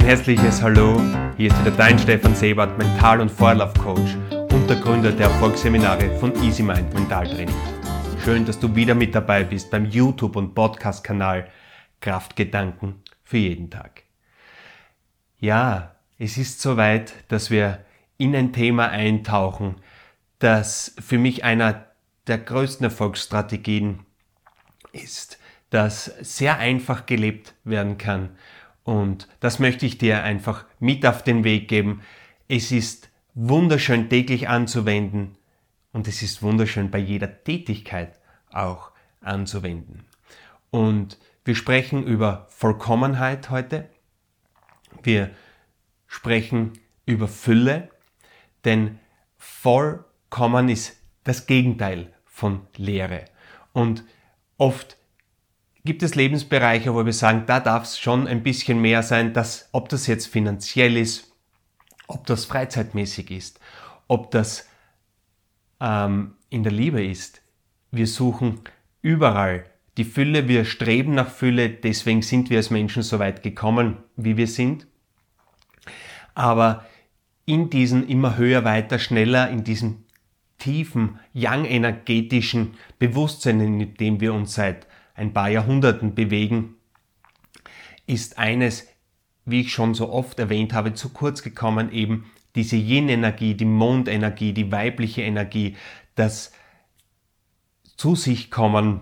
Ein herzliches Hallo, hier ist wieder dein Stefan Sebert, Mental- und Vorlaufcoach und der Gründer der Erfolgsseminare von Easy Mind Mentaltraining. Schön, dass du wieder mit dabei bist beim YouTube- und Podcast-Kanal Kraftgedanken für jeden Tag. Ja, es ist soweit, dass wir in ein Thema eintauchen, das für mich einer der größten Erfolgsstrategien ist, das sehr einfach gelebt werden kann. Und das möchte ich dir einfach mit auf den Weg geben. Es ist wunderschön täglich anzuwenden und es ist wunderschön bei jeder Tätigkeit auch anzuwenden. Und wir sprechen über Vollkommenheit heute. Wir sprechen über Fülle, denn vollkommen ist das Gegenteil von Leere. Und oft gibt es Lebensbereiche, wo wir sagen, da darf es schon ein bisschen mehr sein, dass, ob das jetzt finanziell ist, ob das freizeitmäßig ist, ob das ähm, in der Liebe ist. Wir suchen überall die Fülle, wir streben nach Fülle, deswegen sind wir als Menschen so weit gekommen, wie wir sind. Aber in diesen immer höher, weiter, schneller, in diesem tiefen, young-energetischen Bewusstsein, in dem wir uns seit ein paar Jahrhunderten bewegen, ist eines, wie ich schon so oft erwähnt habe, zu kurz gekommen, eben diese Yin-Energie, die Mondenergie, die weibliche Energie, das zu sich kommen,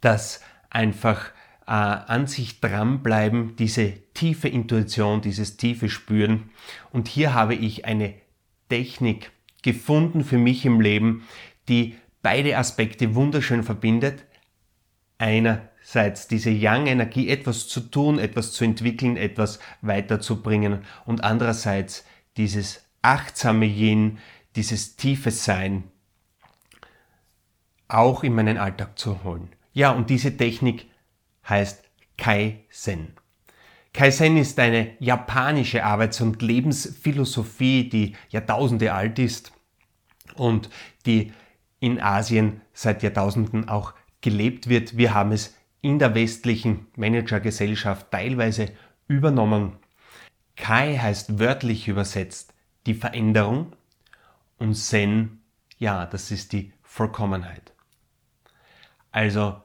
das einfach äh, an sich dranbleiben, diese tiefe Intuition, dieses tiefe Spüren. Und hier habe ich eine Technik gefunden für mich im Leben, die beide Aspekte wunderschön verbindet, einerseits diese Yang-Energie, etwas zu tun, etwas zu entwickeln, etwas weiterzubringen und andererseits dieses achtsame Yin, dieses tiefe Sein auch in meinen Alltag zu holen. Ja, und diese Technik heißt Kaizen. Kaizen ist eine japanische Arbeits- und Lebensphilosophie, die Jahrtausende alt ist und die in Asien seit Jahrtausenden auch gelebt wird. Wir haben es in der westlichen Managergesellschaft teilweise übernommen. Kai heißt wörtlich übersetzt die Veränderung und Zen, ja, das ist die Vollkommenheit. Also,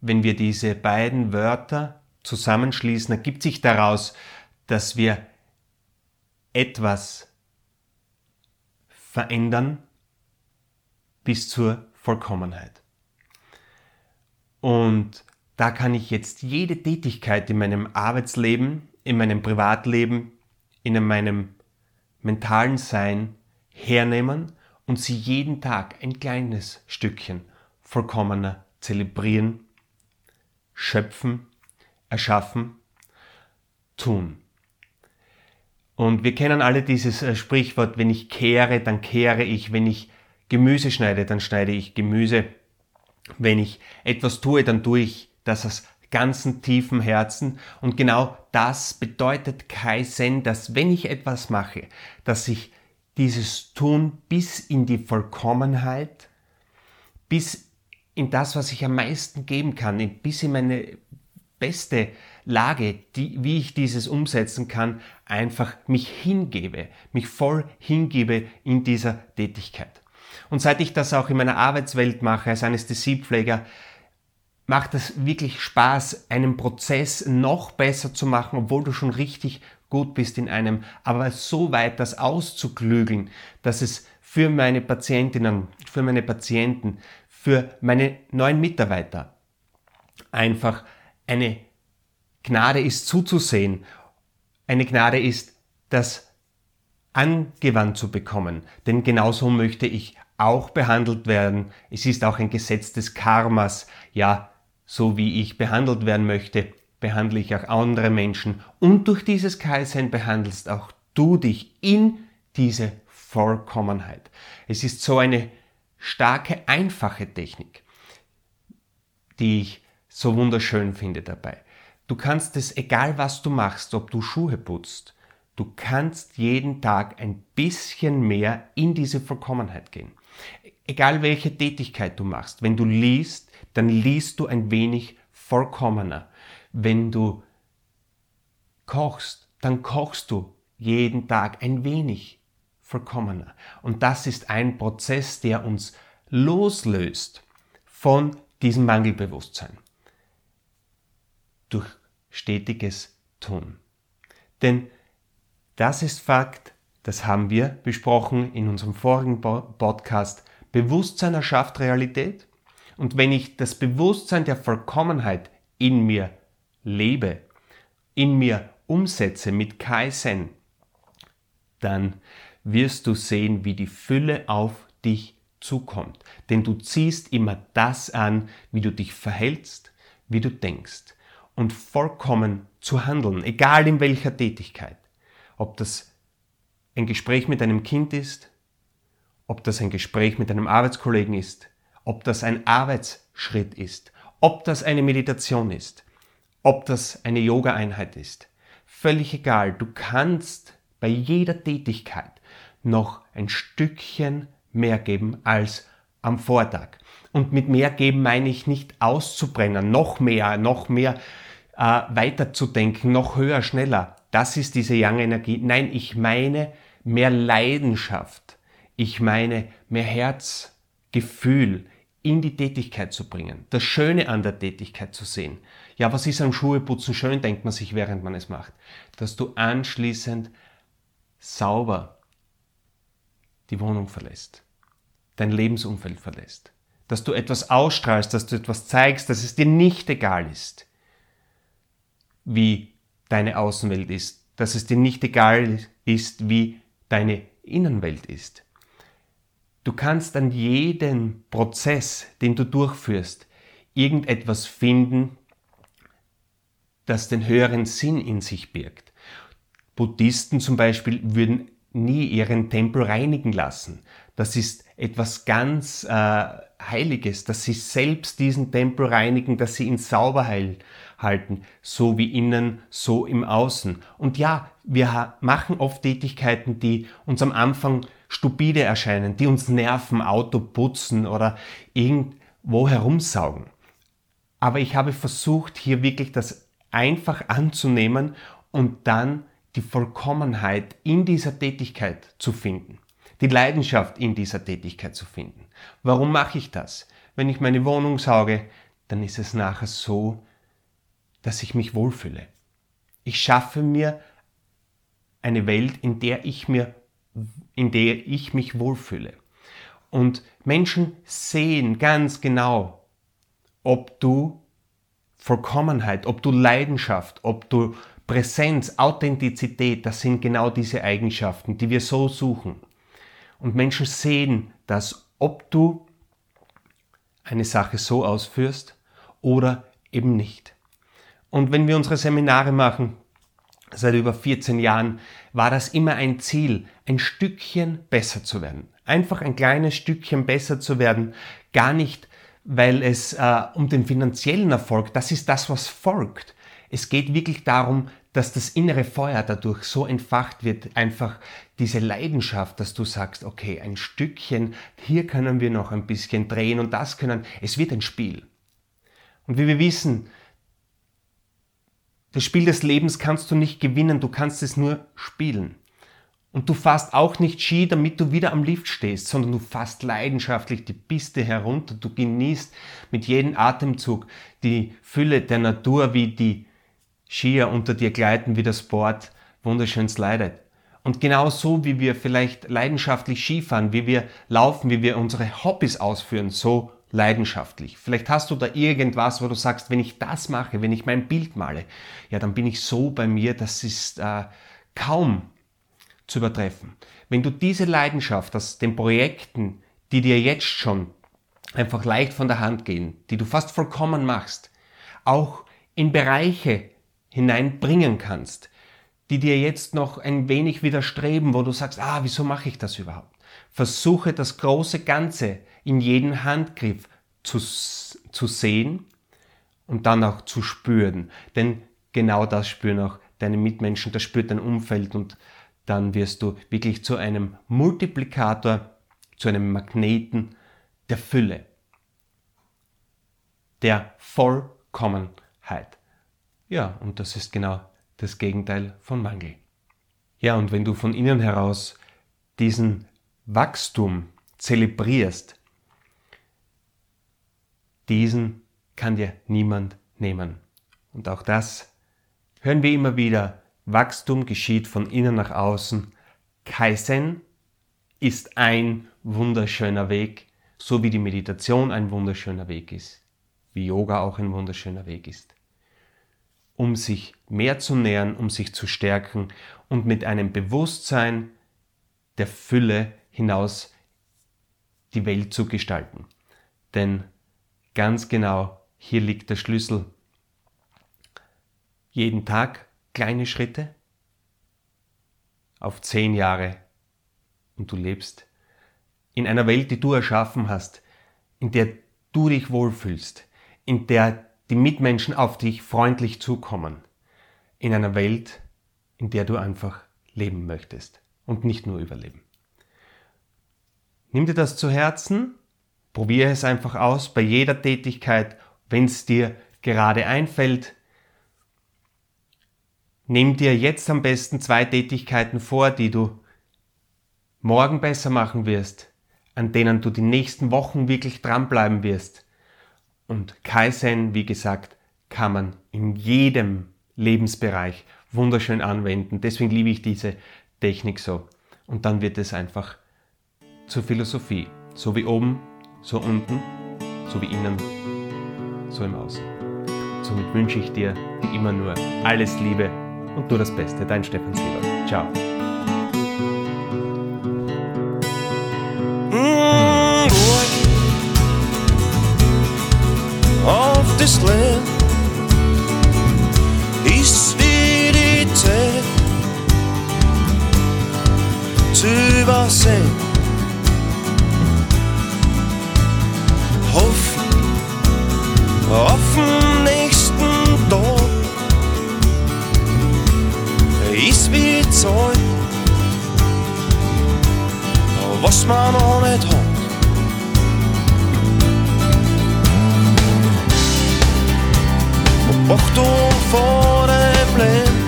wenn wir diese beiden Wörter zusammenschließen, ergibt sich daraus, dass wir etwas verändern bis zur Vollkommenheit. Und da kann ich jetzt jede Tätigkeit in meinem Arbeitsleben, in meinem Privatleben, in meinem mentalen Sein hernehmen und sie jeden Tag ein kleines Stückchen vollkommener zelebrieren, schöpfen, erschaffen, tun. Und wir kennen alle dieses äh, Sprichwort, wenn ich kehre, dann kehre ich, wenn ich Gemüse schneide, dann schneide ich Gemüse wenn ich etwas tue, dann tue ich das aus ganzem tiefen Herzen. Und genau das bedeutet Kaizen, dass wenn ich etwas mache, dass ich dieses Tun bis in die Vollkommenheit, bis in das, was ich am meisten geben kann, bis in meine beste Lage, die, wie ich dieses umsetzen kann, einfach mich hingebe, mich voll hingebe in dieser Tätigkeit. Und seit ich das auch in meiner Arbeitswelt mache, als Anästhesiepfleger, macht es wirklich Spaß, einen Prozess noch besser zu machen, obwohl du schon richtig gut bist in einem, aber so weit das auszuklügeln, dass es für meine Patientinnen, für meine Patienten, für meine neuen Mitarbeiter einfach eine Gnade ist zuzusehen. Eine Gnade ist, das angewandt zu bekommen. Denn genauso möchte ich auch behandelt werden. Es ist auch ein Gesetz des Karmas. Ja, so wie ich behandelt werden möchte, behandle ich auch andere Menschen. Und durch dieses Kaizen behandelst auch du dich in diese Vollkommenheit. Es ist so eine starke, einfache Technik, die ich so wunderschön finde dabei. Du kannst es, egal was du machst, ob du Schuhe putzt, du kannst jeden Tag ein bisschen mehr in diese Vollkommenheit gehen. Egal welche Tätigkeit du machst, wenn du liest, dann liest du ein wenig vollkommener. Wenn du kochst, dann kochst du jeden Tag ein wenig vollkommener. Und das ist ein Prozess, der uns loslöst von diesem Mangelbewusstsein. Durch stetiges Tun. Denn das ist Fakt, das haben wir besprochen in unserem vorigen Podcast. Bewusstsein erschafft Realität. Und wenn ich das Bewusstsein der Vollkommenheit in mir lebe, in mir umsetze mit Kaizen, dann wirst du sehen, wie die Fülle auf dich zukommt. Denn du ziehst immer das an, wie du dich verhältst, wie du denkst. Und vollkommen zu handeln, egal in welcher Tätigkeit. Ob das ein Gespräch mit einem Kind ist, ob das ein Gespräch mit einem Arbeitskollegen ist, ob das ein Arbeitsschritt ist, ob das eine Meditation ist, ob das eine Yoga-Einheit ist. Völlig egal, du kannst bei jeder Tätigkeit noch ein Stückchen mehr geben als am Vortag. Und mit mehr geben meine ich nicht auszubrennen, noch mehr, noch mehr äh, weiterzudenken, noch höher, schneller. Das ist diese Young Energie. Nein, ich meine mehr Leidenschaft. Ich meine mehr Herzgefühl in die Tätigkeit zu bringen. Das Schöne an der Tätigkeit zu sehen. Ja, was ist am Schuheputzen schön, denkt man sich, während man es macht. Dass du anschließend sauber die Wohnung verlässt, dein Lebensumfeld verlässt, dass du etwas ausstrahlst, dass du etwas zeigst, dass es dir nicht egal ist, wie deine Außenwelt ist, dass es dir nicht egal ist, wie deine Innenwelt ist. Du kannst an jedem Prozess, den du durchführst, irgendetwas finden, das den höheren Sinn in sich birgt. Buddhisten zum Beispiel würden nie ihren Tempel reinigen lassen. Das ist etwas ganz äh, Heiliges, dass sie selbst diesen Tempel reinigen, dass sie ihn sauber halten, so wie innen, so im Außen. Und ja, wir machen oft Tätigkeiten, die uns am Anfang stupide erscheinen, die uns nerven, Auto putzen oder irgendwo herumsaugen. Aber ich habe versucht, hier wirklich das einfach anzunehmen und dann die Vollkommenheit in dieser Tätigkeit zu finden, die Leidenschaft in dieser Tätigkeit zu finden. Warum mache ich das? Wenn ich meine Wohnung sauge, dann ist es nachher so, dass ich mich wohlfühle. Ich schaffe mir eine Welt, in der ich mir, in der ich mich wohlfühle. Und Menschen sehen ganz genau, ob du Vollkommenheit, ob du Leidenschaft, ob du Präsenz, Authentizität, das sind genau diese Eigenschaften, die wir so suchen. Und Menschen sehen dass ob du eine Sache so ausführst oder eben nicht. Und wenn wir unsere Seminare machen, seit über 14 Jahren, war das immer ein Ziel, ein Stückchen besser zu werden. Einfach ein kleines Stückchen besser zu werden, gar nicht, weil es äh, um den finanziellen Erfolg, das ist das, was folgt. Es geht wirklich darum, dass das innere Feuer dadurch so entfacht wird, einfach diese Leidenschaft, dass du sagst, okay, ein Stückchen, hier können wir noch ein bisschen drehen und das können, es wird ein Spiel. Und wie wir wissen, das Spiel des Lebens kannst du nicht gewinnen, du kannst es nur spielen. Und du fährst auch nicht Ski, damit du wieder am Lift stehst, sondern du fährst leidenschaftlich die Piste herunter. Du genießt mit jedem Atemzug die Fülle der Natur, wie die Skier unter dir gleiten, wie das Board wunderschön slidet. Und genau so, wie wir vielleicht leidenschaftlich Skifahren, wie wir laufen, wie wir unsere Hobbys ausführen, so leidenschaftlich. Vielleicht hast du da irgendwas, wo du sagst, wenn ich das mache, wenn ich mein Bild male, ja, dann bin ich so bei mir, das ist äh, kaum zu übertreffen. Wenn du diese Leidenschaft aus den Projekten, die dir jetzt schon einfach leicht von der Hand gehen, die du fast vollkommen machst, auch in Bereiche hineinbringen kannst, die dir jetzt noch ein wenig widerstreben, wo du sagst, ah, wieso mache ich das überhaupt? Versuche das große Ganze in jedem Handgriff zu, zu sehen und dann auch zu spüren. Denn genau das spüren auch deine Mitmenschen, das spürt dein Umfeld und dann wirst du wirklich zu einem Multiplikator, zu einem Magneten der Fülle, der Vollkommenheit. Ja, und das ist genau das Gegenteil von Mangel. Ja, und wenn du von innen heraus diesen Wachstum zelebrierst, diesen kann dir niemand nehmen. Und auch das hören wir immer wieder. Wachstum geschieht von innen nach außen. Kaizen ist ein wunderschöner Weg, so wie die Meditation ein wunderschöner Weg ist, wie Yoga auch ein wunderschöner Weg ist. Um sich mehr zu nähern, um sich zu stärken und mit einem Bewusstsein der Fülle hinaus die Welt zu gestalten. Denn ganz genau hier liegt der Schlüssel. Jeden Tag kleine Schritte auf zehn Jahre und du lebst in einer Welt, die du erschaffen hast, in der du dich wohlfühlst, in der die Mitmenschen auf dich freundlich zukommen, in einer Welt, in der du einfach leben möchtest und nicht nur überleben. Nimm dir das zu Herzen, probiere es einfach aus bei jeder Tätigkeit, wenn es dir gerade einfällt. Nimm dir jetzt am besten zwei Tätigkeiten vor, die du morgen besser machen wirst, an denen du die nächsten Wochen wirklich dranbleiben wirst. Und Kaizen, wie gesagt, kann man in jedem Lebensbereich wunderschön anwenden. Deswegen liebe ich diese Technik so. Und dann wird es einfach zur Philosophie. So wie oben, so unten, so wie innen, so im Außen. Somit wünsche ich dir wie immer nur alles Liebe und nur das Beste. Dein Stefan Silber. Ciao. This land is wie zu übersehen. Hoffen auf den nächsten Tag ist wie Zeug, was man noch nicht hat. Achtung vor dem Leben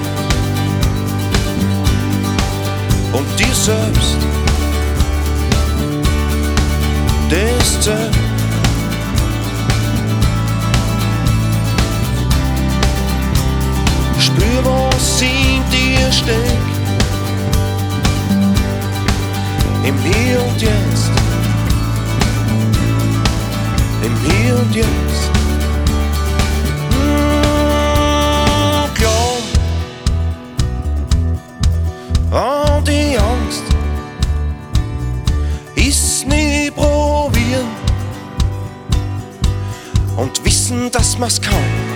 und dir selbst. Das zählt. Spür, was in dir steckt. Im Hier und Jetzt. Im Hier und Jetzt. Und wissen, dass man's kann.